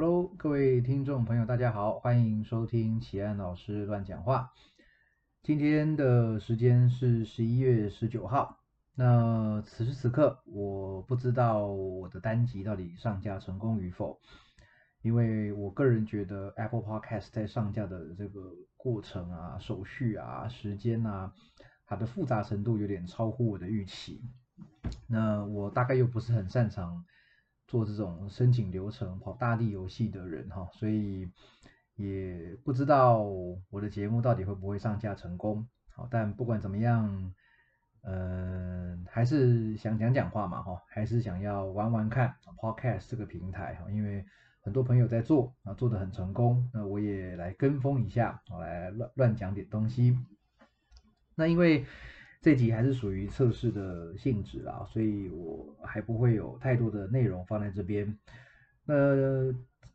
Hello，各位听众朋友，大家好，欢迎收听奇安老师乱讲话。今天的时间是十一月十九号。那此时此刻，我不知道我的单集到底上架成功与否，因为我个人觉得 Apple Podcast 在上架的这个过程啊、手续啊、时间啊，它的复杂程度有点超乎我的预期。那我大概又不是很擅长。做这种申请流程、跑大地游戏的人哈，所以也不知道我的节目到底会不会上架成功。好，但不管怎么样，嗯，还是想讲讲话嘛哈，还是想要玩玩看 Podcast 这个平台哈，因为很多朋友在做啊，做的很成功，那我也来跟风一下，我来乱乱讲点东西。那因为。这集还是属于测试的性质啊，所以我还不会有太多的内容放在这边。那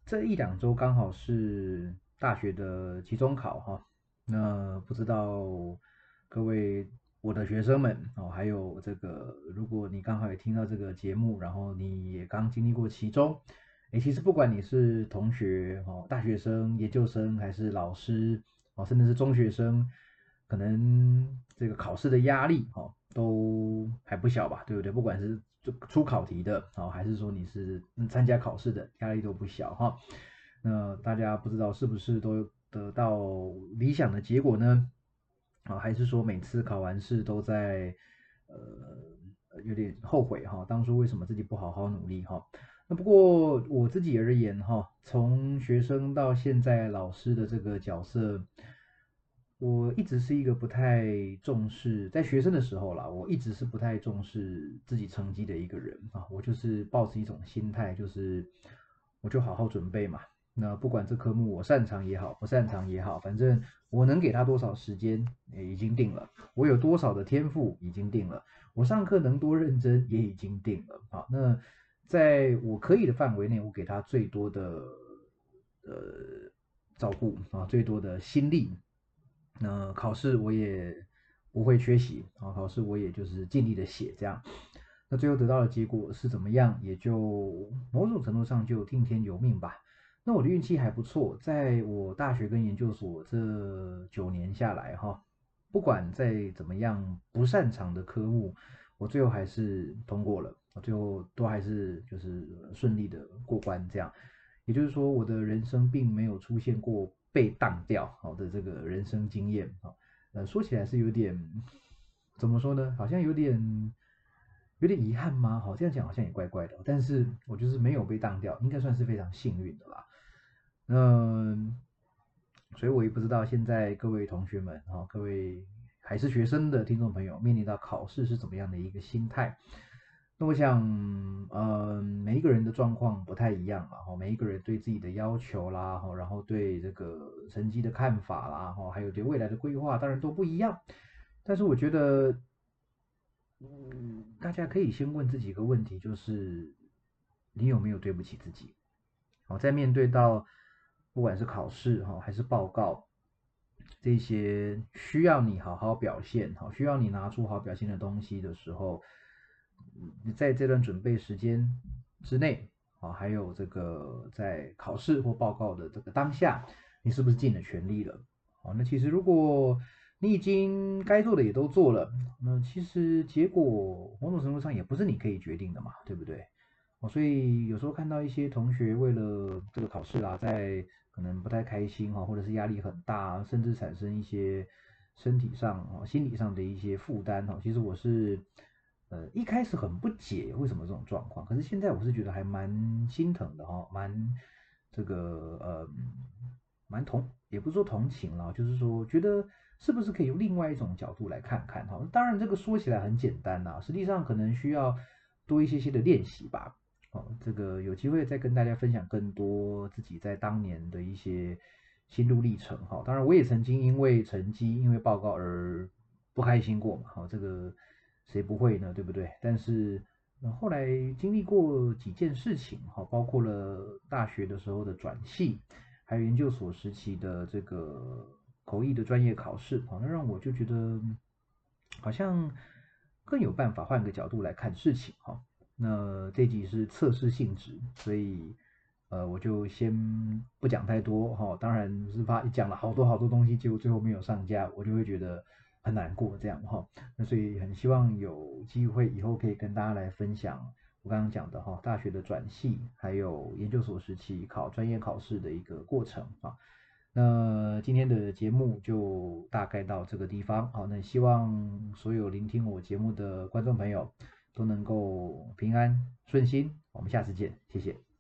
这一两周刚好是大学的期中考哈，那不知道各位我的学生们哦，还有这个，如果你刚好也听到这个节目，然后你也刚经历过期中，诶，其实不管你是同学哦，大学生、研究生，还是老师哦，甚至是中学生。可能这个考试的压力哈都还不小吧，对不对？不管是出考题的啊，还是说你是参加考试的，压力都不小哈。那大家不知道是不是都得到理想的结果呢？啊，还是说每次考完试都在呃有点后悔哈，当初为什么自己不好好努力哈？那不过我自己而言哈，从学生到现在老师的这个角色。我一直是一个不太重视，在学生的时候啦，我一直是不太重视自己成绩的一个人啊。我就是抱着一种心态，就是我就好好准备嘛。那不管这科目我擅长也好，不擅长也好，反正我能给他多少时间也已经定了，我有多少的天赋已经定了，我上课能多认真也已经定了啊。那在我可以的范围内，我给他最多的呃照顾啊，最多的心力。那考试我也不会缺席啊，考试我也就是尽力的写这样。那最后得到的结果是怎么样，也就某种程度上就听天由命吧。那我的运气还不错，在我大学跟研究所这九年下来哈，不管再怎么样不擅长的科目，我最后还是通过了，我最后都还是就是顺利的过关这样。也就是说，我的人生并没有出现过。被当掉好的这个人生经验啊，呃，说起来是有点怎么说呢？好像有点有点遗憾吗？好，这样讲好像也怪怪的。但是我就是没有被当掉，应该算是非常幸运的啦。嗯，所以我也不知道现在各位同学们啊，各位还是学生的听众朋友，面临到考试是怎么样的一个心态？那我想，嗯，每一个人的状况不太一样嘛，哈，每一个人对自己的要求啦，哈，然后对这个成绩的看法啦，哈，还有对未来的规划，当然都不一样。但是我觉得，嗯，大家可以先问自己一个问题，就是你有没有对不起自己？好，在面对到不管是考试哈，还是报告这些需要你好好表现，好，需要你拿出好表现的东西的时候。你在这段准备时间之内啊，还有这个在考试或报告的这个当下，你是不是尽了全力了？好，那其实如果你已经该做的也都做了，那其实结果某种程度上也不是你可以决定的嘛，对不对？哦，所以有时候看到一些同学为了这个考试啊，在可能不太开心哈，或者是压力很大，甚至产生一些身体上啊、心理上的一些负担哈，其实我是。呃，一开始很不解为什么这种状况，可是现在我是觉得还蛮心疼的哈，蛮这个呃，蛮同，也不是说同情了，就是说觉得是不是可以用另外一种角度来看看哈。当然这个说起来很简单呐，实际上可能需要多一些些的练习吧。哦，这个有机会再跟大家分享更多自己在当年的一些心路历程哈。当然我也曾经因为成绩、因为报告而不开心过嘛。好，这个。谁不会呢？对不对？但是后来经历过几件事情，哈，包括了大学的时候的转系，还有研究所时期的这个口译的专业考试，好，那让我就觉得好像更有办法换个角度来看事情，哈。那这集是测试性质，所以呃，我就先不讲太多哈。当然是怕讲了好多好多东西，结果最后没有上架，我就会觉得很难过这样哈。那所以很希望有机会以后可以跟大家来分享我刚刚讲的哈，大学的转系，还有研究所时期考专业考试的一个过程啊。那今天的节目就大概到这个地方，好，那希望所有聆听我节目的观众朋友都能够平安顺心，我们下次见，谢谢。